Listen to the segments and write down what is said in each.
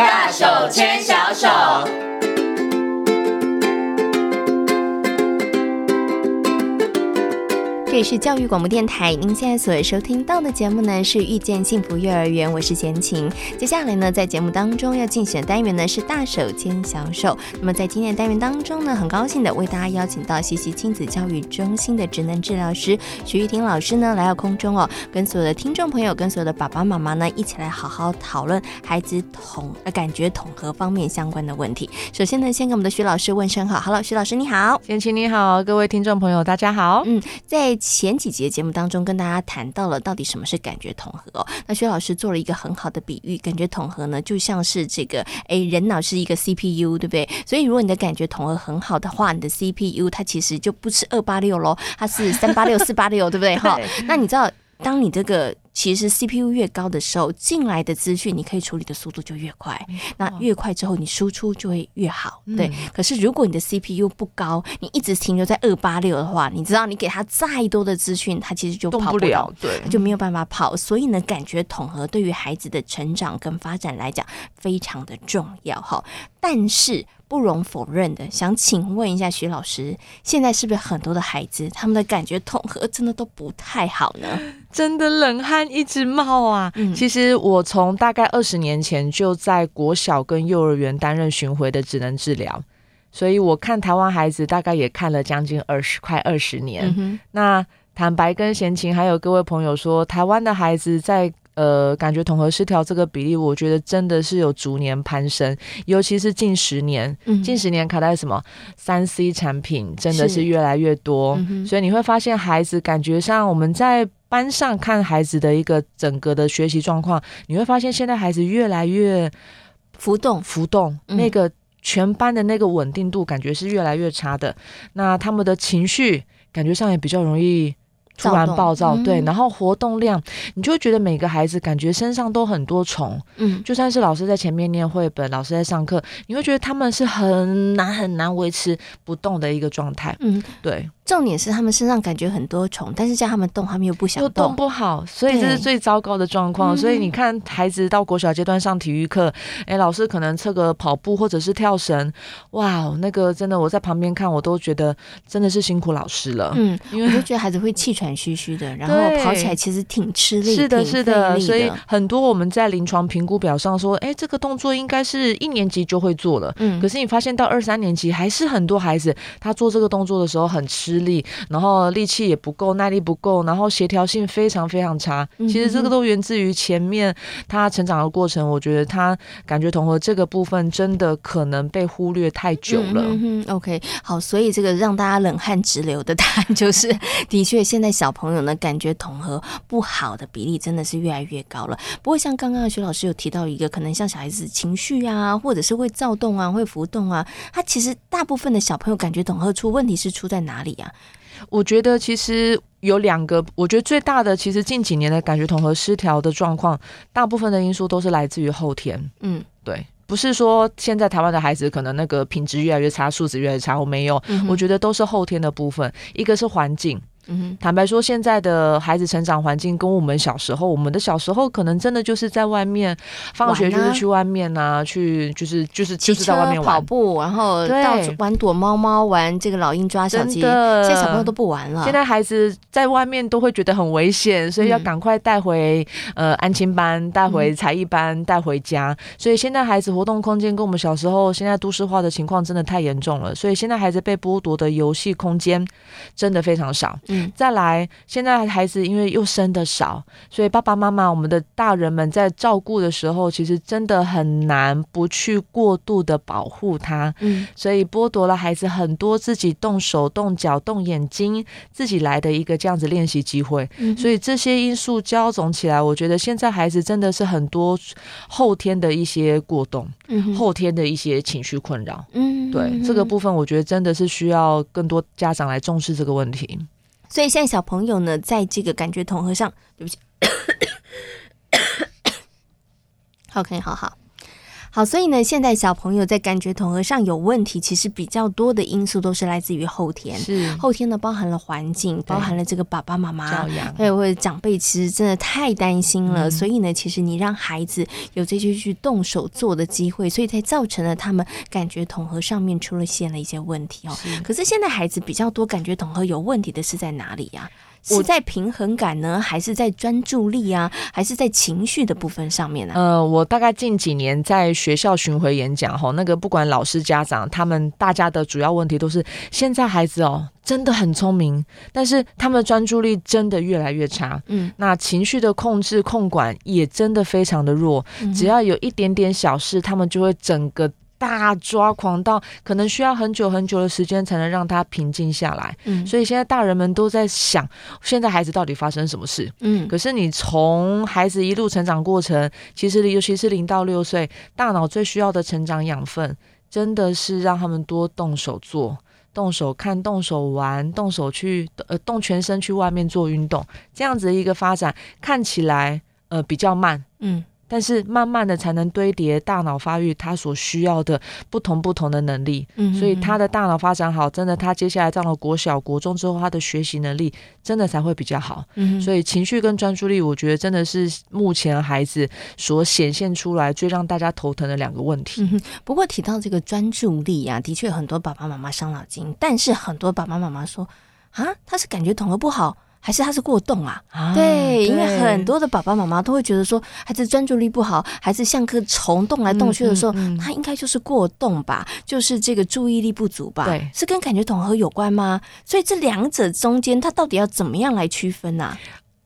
大手牵小手。这里是教育广播电台，您现在所收听到的节目呢是《遇见幸福幼儿园》，我是贤琴。接下来呢，在节目当中要进行的单元呢是“大手牵小手”。那么在今天的单元当中呢，很高兴的为大家邀请到西西亲子教育中心的职能治疗师徐玉婷老师呢来到空中哦，跟所有的听众朋友、跟所有的爸爸妈妈呢一起来好好讨论孩子统呃感觉统合方面相关的问题。首先呢，先跟我们的徐老师问声好，Hello，徐老师你好，贤琴你好，各位听众朋友大家好。嗯，在前几节节目当中，跟大家谈到了到底什么是感觉统合哦。那薛老师做了一个很好的比喻，感觉统合呢，就像是这个，哎，人脑是一个 CPU，对不对？所以如果你的感觉统合很好的话，你的 CPU 它其实就不是二八六喽，它是三八六、四八六，对不对？哈，那你知道，当你这个。其实 CPU 越高的时候，进来的资讯你可以处理的速度就越快。那越快之后，你输出就会越好。对。可是如果你的 CPU 不高，你一直停留在二八六的话，你知道你给他再多的资讯，他其实就跑不了，对，就没有办法跑。所以呢，感觉统合对于孩子的成长跟发展来讲非常的重要哈。但是不容否认的，想请问一下徐老师，现在是不是很多的孩子他们的感觉统合真的都不太好呢？真的冷汗一直冒啊！嗯、其实我从大概二十年前就在国小跟幼儿园担任巡回的职能治疗，所以我看台湾孩子大概也看了将近二十快二十年。嗯、那坦白跟闲情还有各位朋友说，台湾的孩子在呃感觉统合失调这个比例，我觉得真的是有逐年攀升，尤其是近十年，嗯、近十年卡在什么三 C 产品真的是越来越多，嗯、所以你会发现孩子感觉上我们在。班上看孩子的一个整个的学习状况，你会发现现在孩子越来越浮动，浮动，嗯、那个全班的那个稳定度感觉是越来越差的。那他们的情绪感觉上也比较容易突然暴躁，嗯、对。然后活动量，你就会觉得每个孩子感觉身上都很多虫，嗯，就算是老师在前面念绘本，老师在上课，你会觉得他们是很难很难维持不动的一个状态，嗯，对。重点是他们身上感觉很多虫，但是叫他们动，他们又不想动，动不好，所以这是最糟糕的状况。所以你看，孩子到国小阶段上体育课，哎、嗯，老师可能测个跑步或者是跳绳，哇，那个真的我在旁边看，我都觉得真的是辛苦老师了。嗯，因为我就觉得孩子会气喘吁吁的，然后跑起来其实挺吃力，是的，是的。的所以很多我们在临床评估表上说，哎，这个动作应该是一年级就会做了，嗯，可是你发现到二三年级还是很多孩子他做这个动作的时候很吃力，然后。力气也不够，耐力不够，然后协调性非常非常差。其实这个都源自于前面他成长的过程。我觉得他感觉统合这个部分真的可能被忽略太久了。嗯哼，OK，好，所以这个让大家冷汗直流的答案 就是，的确现在小朋友呢感觉统合不好的比例真的是越来越高了。不过像刚刚徐老师有提到一个，可能像小孩子情绪啊，或者是会躁动啊，会浮动啊，他其实大部分的小朋友感觉统合出问题是出在哪里呀？我觉得其实有两个，我觉得最大的其实近几年的感觉统合失调的状况，大部分的因素都是来自于后天。嗯，对，不是说现在台湾的孩子可能那个品质越来越差，素质越来越差，我没有，嗯、我觉得都是后天的部分，一个是环境。嗯，坦白说，现在的孩子成长环境跟我们小时候，我们的小时候可能真的就是在外面，放学就是去外面呐、啊，去就是就是就是在外面跑步，然后到处玩躲猫猫，玩这个老鹰抓小鸡。的现在小朋友都不玩了。现在孩子在外面都会觉得很危险，所以要赶快带回、嗯、呃安亲班，带回才艺班，带回家。所以现在孩子活动空间跟我们小时候现在都市化的情况真的太严重了，所以现在孩子被剥夺的游戏空间真的非常少。嗯。再来，现在孩子因为又生的少，所以爸爸妈妈我们的大人们在照顾的时候，其实真的很难不去过度的保护他。嗯，所以剥夺了孩子很多自己动手、动脚、动眼睛自己来的一个这样子练习机会。嗯，所以这些因素交总起来，我觉得现在孩子真的是很多后天的一些过动，嗯，后天的一些情绪困扰。嗯，对，这个部分，我觉得真的是需要更多家长来重视这个问题。所以现在小朋友呢，在这个感觉统合上，对不起 好，可以好好。好，所以呢，现在小朋友在感觉统合上有问题，其实比较多的因素都是来自于后天。是后天呢，包含了环境，包含了这个爸爸妈妈教养，还有或者长辈，其实真的太担心了。嗯、所以呢，其实你让孩子有这些去动手做的机会，所以才造成了他们感觉统合上面出了现了一些问题哦。是可是现在孩子比较多感觉统合有问题的是在哪里呀、啊？是在平衡感呢，还是在专注力啊，还是在情绪的部分上面呢、啊？呃，我大概近几年在学校巡回演讲吼，那个不管老师家长，他们大家的主要问题都是，现在孩子哦真的很聪明，但是他们的专注力真的越来越差，嗯，那情绪的控制控管也真的非常的弱，嗯、只要有一点点小事，他们就会整个。大抓狂到可能需要很久很久的时间才能让他平静下来，嗯，所以现在大人们都在想，现在孩子到底发生什么事？嗯，可是你从孩子一路成长过程，其实尤其是零到六岁，大脑最需要的成长养分，真的是让他们多动手做、动手看、动手玩、动手去呃动全身去外面做运动，这样子的一个发展看起来呃比较慢，嗯。但是慢慢的才能堆叠大脑发育，他所需要的不同不同的能力。嗯所以他的大脑发展好，真的，他接下来到了国小、国中之后，他的学习能力真的才会比较好。嗯哼，所以情绪跟专注力，我觉得真的是目前孩子所显现出来最让大家头疼的两个问题。嗯。不过提到这个专注力啊，的确很多爸爸妈妈伤脑筋，但是很多爸爸妈妈说啊，他是感觉统合不好。还是他是过动啊？啊对，因为很多的爸爸妈妈都会觉得说，孩子专注力不好，孩子像颗虫动来动去的时候，嗯嗯嗯、他应该就是过动吧，就是这个注意力不足吧？对，是跟感觉统合有关吗？所以这两者中间，他到底要怎么样来区分呢、啊？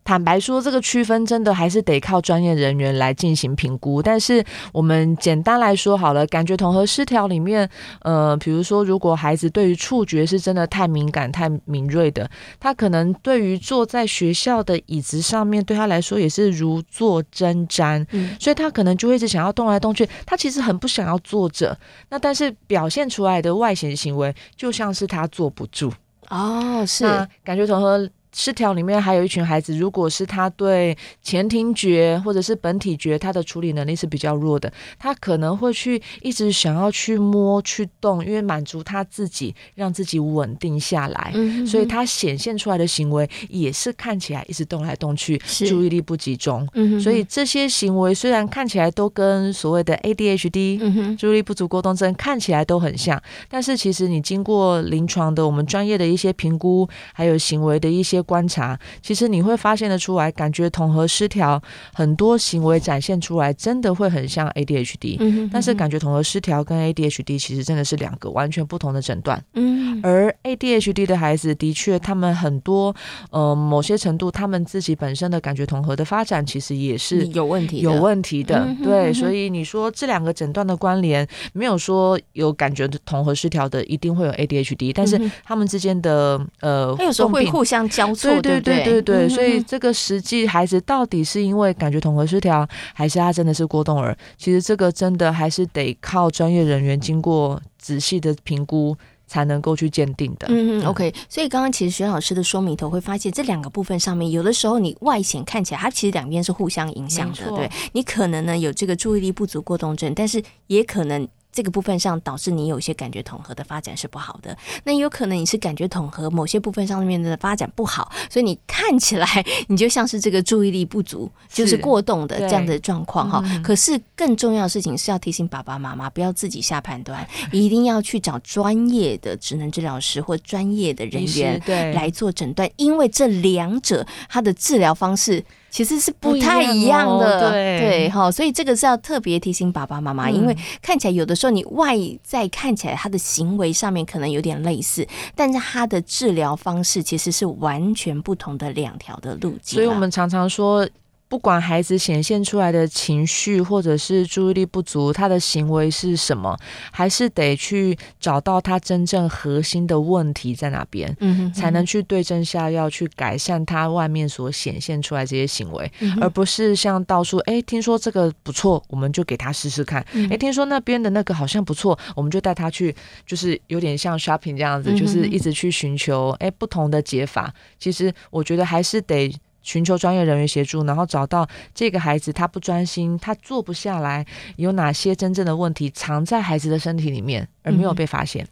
坦白说，这个区分真的还是得靠专业人员来进行评估。但是我们简单来说好了，感觉统合失调里面，呃，比如说，如果孩子对于触觉是真的太敏感、太敏锐的，他可能对于坐在学校的椅子上面，对他来说也是如坐针毡，嗯，所以他可能就会一直想要动来动去。他其实很不想要坐着，那但是表现出来的外显行为就像是他坐不住。哦，是感觉统合。失调里面还有一群孩子，如果是他对前庭觉或者是本体觉，他的处理能力是比较弱的，他可能会去一直想要去摸去动，因为满足他自己，让自己稳定下来，嗯、哼哼所以他显现出来的行为也是看起来一直动来动去，注意力不集中。嗯、哼哼所以这些行为虽然看起来都跟所谓的 ADHD、嗯、哼注意力不足过动症看起来都很像，但是其实你经过临床的我们专业的一些评估，还有行为的一些。观察，其实你会发现得出来，感觉统合失调，很多行为展现出来，真的会很像 ADHD。嗯哼嗯哼。但是感觉统合失调跟 ADHD 其实真的是两个完全不同的诊断。嗯。而 ADHD 的孩子，的确他们很多，呃，某些程度，他们自己本身的感觉统合的发展，其实也是有问题，有问题的。嗯哼嗯哼。对，所以你说这两个诊断的关联，没有说有感觉统合失调的一定会有 ADHD，但是他们之间的呃，他有时候会互相交。对对对对对，所以这个实际孩子到底是因为感觉统合失调，还是他真的是过动儿？其实这个真的还是得靠专业人员经过仔细的评估才能够去鉴定的。嗯嗯，OK。所以刚刚其实徐老师的说明头会发现，这两个部分上面，有的时候你外显看起来，它其实两边是互相影响的。错对，你可能呢有这个注意力不足过动症，但是也可能。这个部分上导致你有一些感觉统合的发展是不好的，那有可能你是感觉统合某些部分上面的发展不好，所以你看起来你就像是这个注意力不足，是就是过动的这样的状况哈。嗯、可是更重要的事情是要提醒爸爸妈妈不要自己下判断，一定要去找专业的职能治疗师或专业的人员来做诊断，因为这两者它的治疗方式。其实是不太一样的，对对哈，所以这个是要特别提醒爸爸妈妈，嗯、因为看起来有的时候你外在看起来他的行为上面可能有点类似，但是他的治疗方式其实是完全不同的两条的路径。所以我们常常说。不管孩子显现出来的情绪或者是注意力不足，他的行为是什么，还是得去找到他真正核心的问题在哪边，嗯哼嗯哼，才能去对症下药，去改善他外面所显现出来这些行为，嗯、而不是像到处哎，听说这个不错，我们就给他试试看，哎、嗯，听说那边的那个好像不错，我们就带他去，就是有点像 shopping 这样子，嗯、就是一直去寻求哎不同的解法。其实我觉得还是得。寻求专业人员协助，然后找到这个孩子他不专心，他坐不下来，有哪些真正的问题藏在孩子的身体里面，而没有被发现。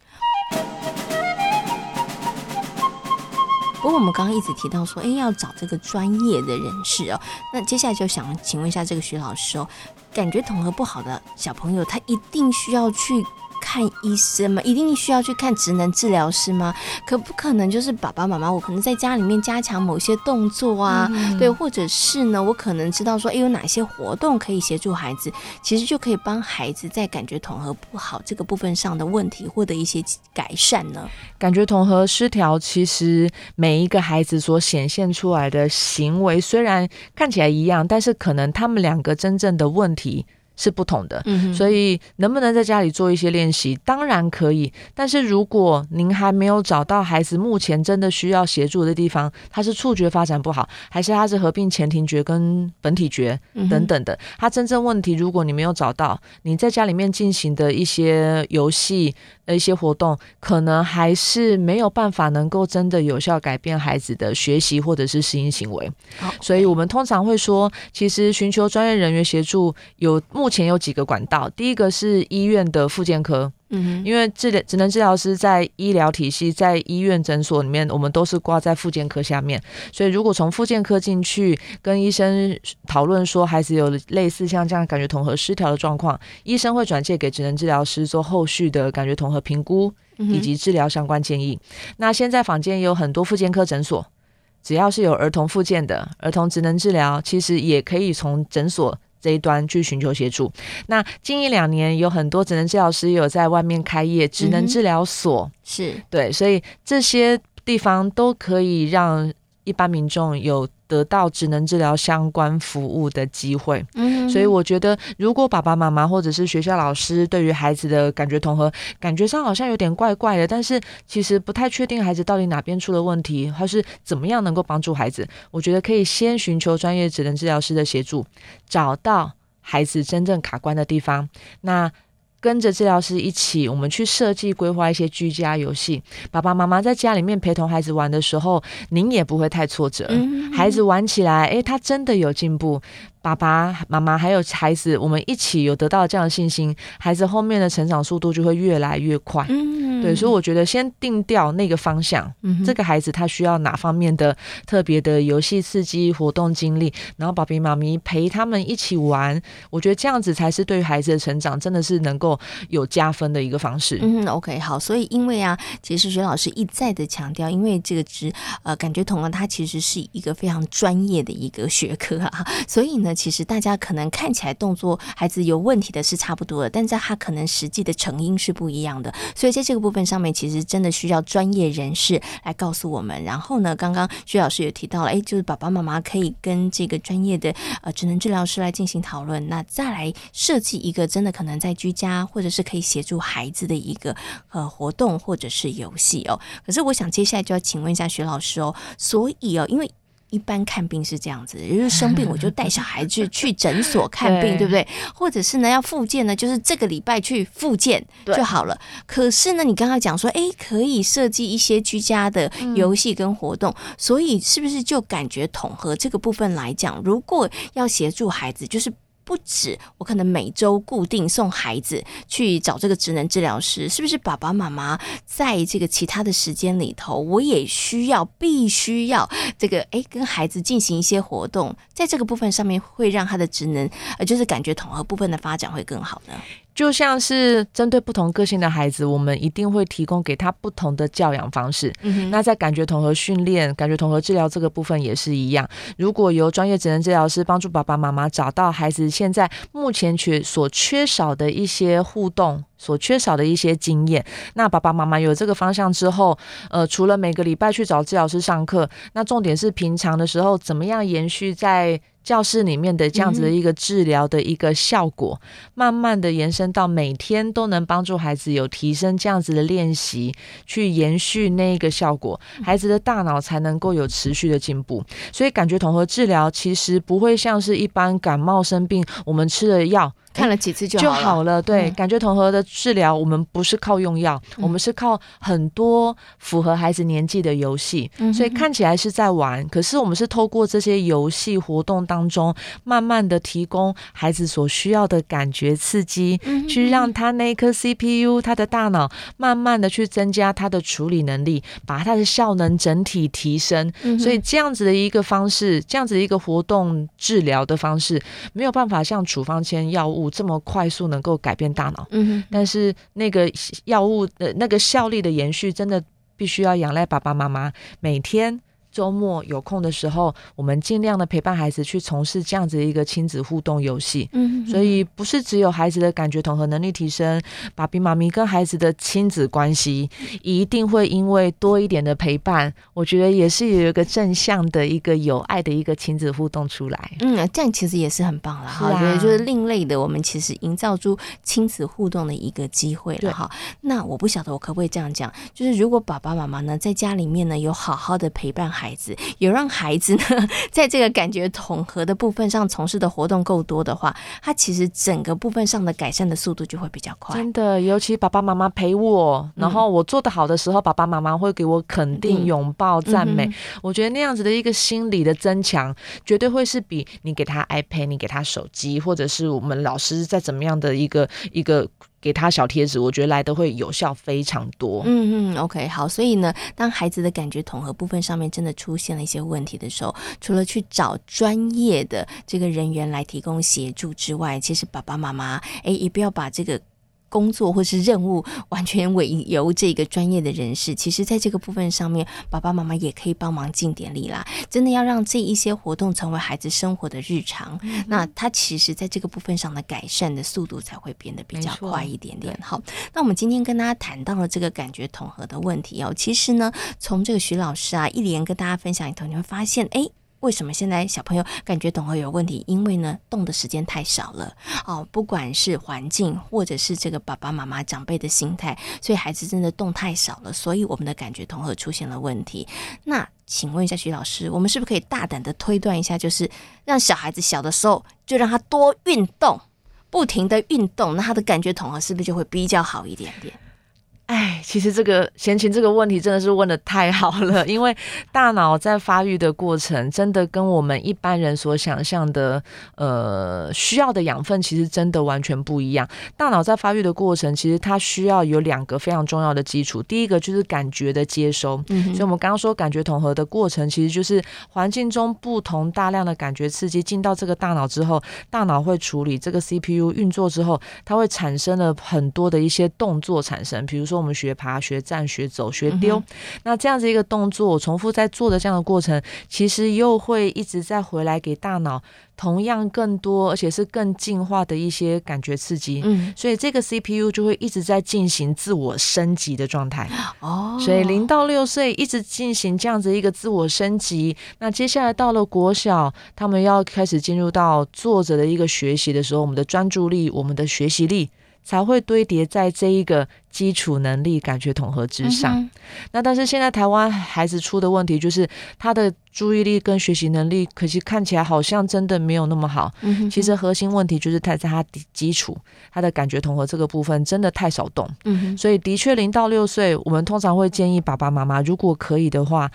嗯、不过我们刚刚一直提到说，哎，要找这个专业的人士哦。那接下来就想请问一下这个徐老师哦，感觉统合不好的小朋友，他一定需要去看医生吗？一定需要去看职能治疗师吗？可不可能就是爸爸妈妈，我可能在家里面加强某些动作啊，嗯、对，或者是呢，我可能知道说，哎，有哪些活动可以协助孩子，其实就可以帮孩子在感觉统合不好这个部分上的问题获得一些改善呢？感觉统合失调，其实每一个孩子所显现出来的行为虽然看起来一样，但是可能他们两个真正的问题。是不同的，所以能不能在家里做一些练习？当然可以。但是如果您还没有找到孩子目前真的需要协助的地方，他是触觉发展不好，还是他是合并前庭觉跟本体觉等等的，他真正问题，如果你没有找到，你在家里面进行的一些游戏。的一些活动，可能还是没有办法能够真的有效改变孩子的学习或者是适应行为。好，所以我们通常会说，其实寻求专业人员协助有目前有几个管道，第一个是医院的复健科。嗯，因为治疗职能治疗师在医疗体系，在医院诊所里面，我们都是挂在复健科下面。所以，如果从复健科进去跟医生讨论说孩子有类似像这样感觉统合失调的状况，医生会转介给职能治疗师做后续的感觉统合评估以及治疗相关建议。那现在坊间也有很多复健科诊所，只要是有儿童复健的儿童职能治疗，其实也可以从诊所。这一端去寻求协助。那近一两年有很多职能治疗师有在外面开业职能治疗所，嗯、是。对，所以这些地方都可以让一般民众有得到职能治疗相关服务的机会，嗯，所以我觉得，如果爸爸妈妈或者是学校老师对于孩子的感觉统合，感觉上好像有点怪怪的，但是其实不太确定孩子到底哪边出了问题，还是怎么样能够帮助孩子，我觉得可以先寻求专业职能治疗师的协助，找到孩子真正卡关的地方，那。跟着治疗师一起，我们去设计规划一些居家游戏。爸爸妈妈在家里面陪同孩子玩的时候，您也不会太挫折。孩子玩起来，诶，他真的有进步。爸爸妈妈还有孩子，我们一起有得到这样的信心，孩子后面的成长速度就会越来越快。嗯，对，所以我觉得先定掉那个方向，嗯，这个孩子他需要哪方面的特别的游戏刺激、活动经历，然后爸比妈咪陪他们一起玩，我觉得这样子才是对于孩子的成长真的是能够有加分的一个方式。嗯，OK，好，所以因为啊，其实徐老师一再的强调，因为这个职呃感觉统合它其实是一个非常专业的一个学科啊，所以呢。其实大家可能看起来动作孩子有问题的是差不多的，但在他可能实际的成因是不一样的，所以在这个部分上面，其实真的需要专业人士来告诉我们。然后呢，刚刚徐老师也提到了，哎，就是爸爸妈妈可以跟这个专业的呃职能治疗师来进行讨论，那再来设计一个真的可能在居家或者是可以协助孩子的一个呃活动或者是游戏哦。可是我想接下来就要请问一下徐老师哦，所以哦，因为。一般看病是这样子，就是生病我就带小孩去 去诊所看病，对，对不对？或者是呢要复健呢，就是这个礼拜去复健就好了。可是呢，你刚刚讲说，诶，可以设计一些居家的游戏跟活动，嗯，所以是不是就感觉统合这个部分来讲，如果要协助孩子，就是。不止，我可能每周固定送孩子去找这个职能治疗师，是不是？爸爸妈妈在这个其他的时间里头，我也需要必须要这个诶，跟孩子进行一些活动，在这个部分上面会让他的职能呃，就是感觉统合部分的发展会更好呢？就像是针对不同个性的孩子，我们一定会提供给他不同的教养方式。嗯、那在感觉统合训练、感觉统合治疗这个部分也是一样。如果由专业职能治疗师帮助爸爸妈妈找到孩子现在目前缺所缺少的一些互动、所缺少的一些经验，那爸爸妈妈有这个方向之后，呃，除了每个礼拜去找治疗师上课，那重点是平常的时候怎么样延续在。教室里面的这样子的一个治疗的一个效果，嗯，慢慢的延伸到每天都能帮助孩子有提升这样子的练习，去延续那一个效果，孩子的大脑才能够有持续的进步。所以感觉统合治疗其实不会像是一般感冒生病，我们吃了药看了几次就好就好了。对，嗯、感觉统合的治疗，我们不是靠用药，嗯、我们是靠很多符合孩子年纪的游戏。嗯、所以看起来是在玩，可是我们是透过这些游戏活动当中，慢慢的提供孩子所需要的感觉刺激，嗯、去让他那颗 CPU，他的大脑慢慢的去增加他的处理能力，把他的效能整体提升。嗯、所以这样子的一个方式，这样子的一个活动治疗的方式，没有办法像处方签药物。这么快速能够改变大脑，嗯，但是那个药物的那个效力的延续，真的必须要仰赖爸爸妈妈每天。周末有空的时候，我们尽量的陪伴孩子去从事这样子的一个亲子互动游戏。嗯，所以不是只有孩子的感觉统合能力提升，爸比妈咪跟孩子的亲子关系一定会因为多一点的陪伴，我觉得也是有一个正向的一个有爱的一个亲子互动出来。嗯，这样其实也是很棒了哈。我觉得就是另类的，我们其实营造出亲子互动的一个机会了哈。那我不晓得我可不可以这样讲，就是如果爸爸妈妈呢在家里面呢有好好的陪伴。孩子有让孩子呢，在这个感觉统合的部分上从事的活动够多的话，他其实整个部分上的改善的速度就会比较快。真的，尤其爸爸妈妈陪我，然后我做得好的时候，嗯、爸爸妈妈会给我肯定、拥抱、赞美。嗯、我觉得那样子的一个心理的增强，绝对会是比你给他 iPad、你给他手机，或者是我们老师在怎么样的一个一个。给他小贴纸，我觉得来的会有效非常多。嗯嗯，OK，好。所以呢，当孩子的感觉统合部分上面真的出现了一些问题的时候，除了去找专业的这个人员来提供协助之外，其实爸爸妈妈哎，也不要把这个。工作或是任务完全委由这个专业的人士，其实在这个部分上面，爸爸妈妈也可以帮忙尽点力啦。真的要让这一些活动成为孩子生活的日常，嗯、那他其实在这个部分上的改善的速度才会变得比较快一点点。好，那我们今天跟大家谈到了这个感觉统合的问题哦。其实呢，从这个徐老师啊一连跟大家分享里头，你会发现，哎。为什么现在小朋友感觉统合有问题？因为呢，动的时间太少了哦。不管是环境，或者是这个爸爸妈妈长辈的心态，所以孩子真的动太少了，所以我们的感觉统合出现了问题。那请问一下徐老师，我们是不是可以大胆的推断一下，就是让小孩子小的时候就让他多运动，不停的运动，那他的感觉统合是不是就会比较好一点点？哎，其实这个闲情这个问题真的是问的太好了，因为大脑在发育的过程，真的跟我们一般人所想象的，呃，需要的养分其实真的完全不一样。大脑在发育的过程，其实它需要有两个非常重要的基础，第一个就是感觉的接收，嗯，所以我们刚刚说感觉统合的过程，其实就是环境中不同大量的感觉刺激进到这个大脑之后，大脑会处理这个 CPU 运作之后，它会产生了很多的一些动作产生，比如说。说我们学爬、学站、学走、学丢，嗯、那这样子一个动作，重复在做的这样的过程，其实又会一直在回来给大脑同样更多，而且是更进化的一些感觉刺激。嗯，所以这个 CPU 就会一直在进行自我升级的状态。哦，所以零到六岁一直进行这样子一个自我升级。那接下来到了国小，他们要开始进入到坐着的一个学习的时候，我们的专注力、我们的学习力。才会堆叠在这一个基础能力感觉统合之上。嗯、那但是现在台湾孩子出的问题就是他的注意力跟学习能力，可惜看起来好像真的没有那么好。嗯、其实核心问题就是他在他的基础，他的感觉统合这个部分真的太少动。所以的确零到六岁，我们通常会建议爸爸妈妈，如果可以的话。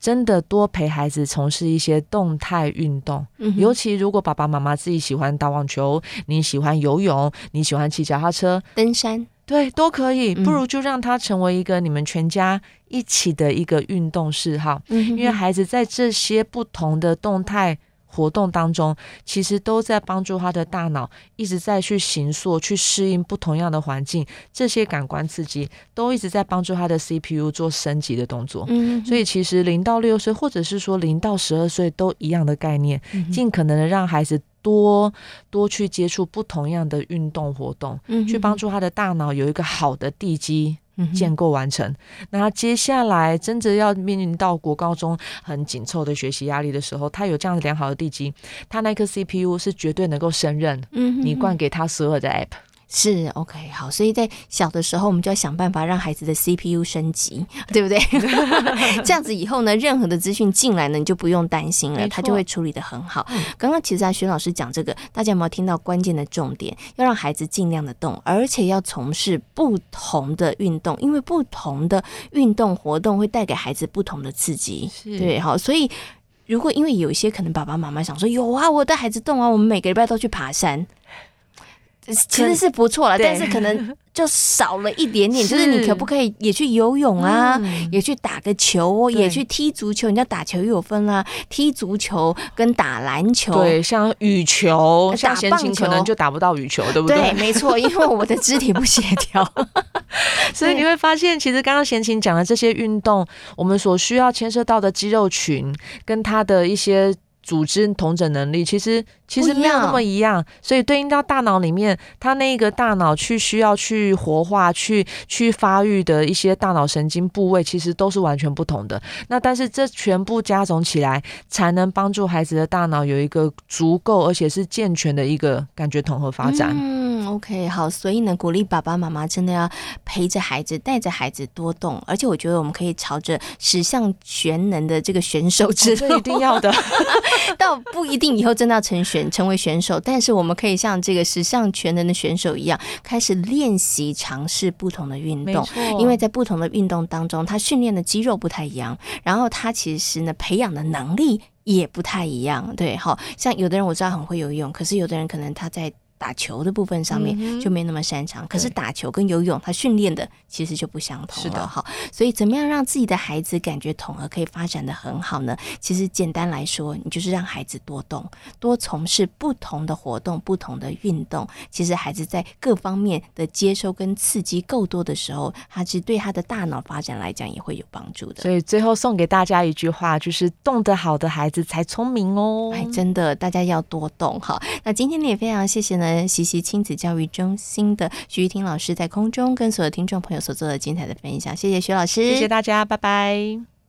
真的多陪孩子从事一些动态运动，嗯、尤其如果爸爸妈妈自己喜欢打网球，你喜欢游泳，你喜欢骑脚踏车、登山，对，都可以。不如就让他成为一个你们全家一起的一个运动嗜好，嗯、因为孩子在这些不同的动态。活动当中，其实都在帮助他的大脑一直在去形塑、去适应不同样的环境。这些感官刺激都一直在帮助他的 CPU 做升级的动作。嗯，所以其实零到六岁，或者是说零到十二岁，都一样的概念，尽可能的让孩子多多去接触不同样的运动活动，嗯、去帮助他的大脑有一个好的地基。建构完成，那接下来真的要面临到国高中很紧凑的学习压力的时候，他有这样的良好的地基，他那颗 CPU 是绝对能够胜任。嗯，你灌给他所有的 App，是 OK 好，所以在小的时候，我们就要想办法让孩子的 CPU 升级，对不对？这样子以后呢，任何的资讯进来呢，你就不用担心了，他就会处理的很好。刚刚其实啊，徐老师讲这个，大家有没有听到关键的重点？要让孩子尽量的动，而且要从事不同的运动，因为不同的运动活动会带给孩子不同的刺激。对，好，所以如果因为有一些可能爸爸妈妈想说，有啊，我带孩子动啊，我们每个礼拜都去爬山。其实是不错了，但是可能 就少了一点点。就是你可不可以也去游泳啊，嗯、也去打个球，也去踢足球？你知道打球又有分啊，踢足球跟打篮球，对，像羽球、打棒球可能就打不到羽球，对不对？对，没错，因为我的肢体不协调，所以你会发现，其实刚刚贤琴讲的这些运动，我们所需要牵涉到的肌肉群跟它的一些。组织统整能力其实其实没有那么一样，所以对应到大脑里面，它那个大脑去需要去活化、去去发育的一些大脑神经部位，其实都是完全不同的。那但是这全部加总起来，才能帮助孩子的大脑有一个足够而且是健全的一个感觉统合发展。嗯，OK，好，所以呢，鼓励爸爸妈妈真的要陪着孩子，带着孩子多动，而且我觉得我们可以朝着十项全能的这个选手之路，这一定要的。倒不一定以后真的要成选成为选手，但是我们可以像这个十项全能的选手一样，开始练习尝试不同的运动。因为在不同的运动当中，他训练的肌肉不太一样，然后他其实呢培养的能力也不太一样。对，好像有的人我知道很会游泳，可是有的人可能他在。打球的部分上面就没那么擅长，嗯、可是打球跟游泳，他训练的其实就不相同的，好，所以怎么样让自己的孩子感觉统合可以发展的很好呢？其实简单来说，你就是让孩子多动，多从事不同的活动、不同的运动。其实孩子在各方面的接收跟刺激够多的时候，他其实对他的大脑发展来讲也会有帮助的。所以最后送给大家一句话，就是动得好的孩子才聪明哦。哎，真的，大家要多动哈。那今天呢也非常谢谢呢。西西亲子教育中心的徐玉婷老师在空中跟所有听众朋友所做的精彩的分享，谢谢徐老师，谢谢大家，拜拜。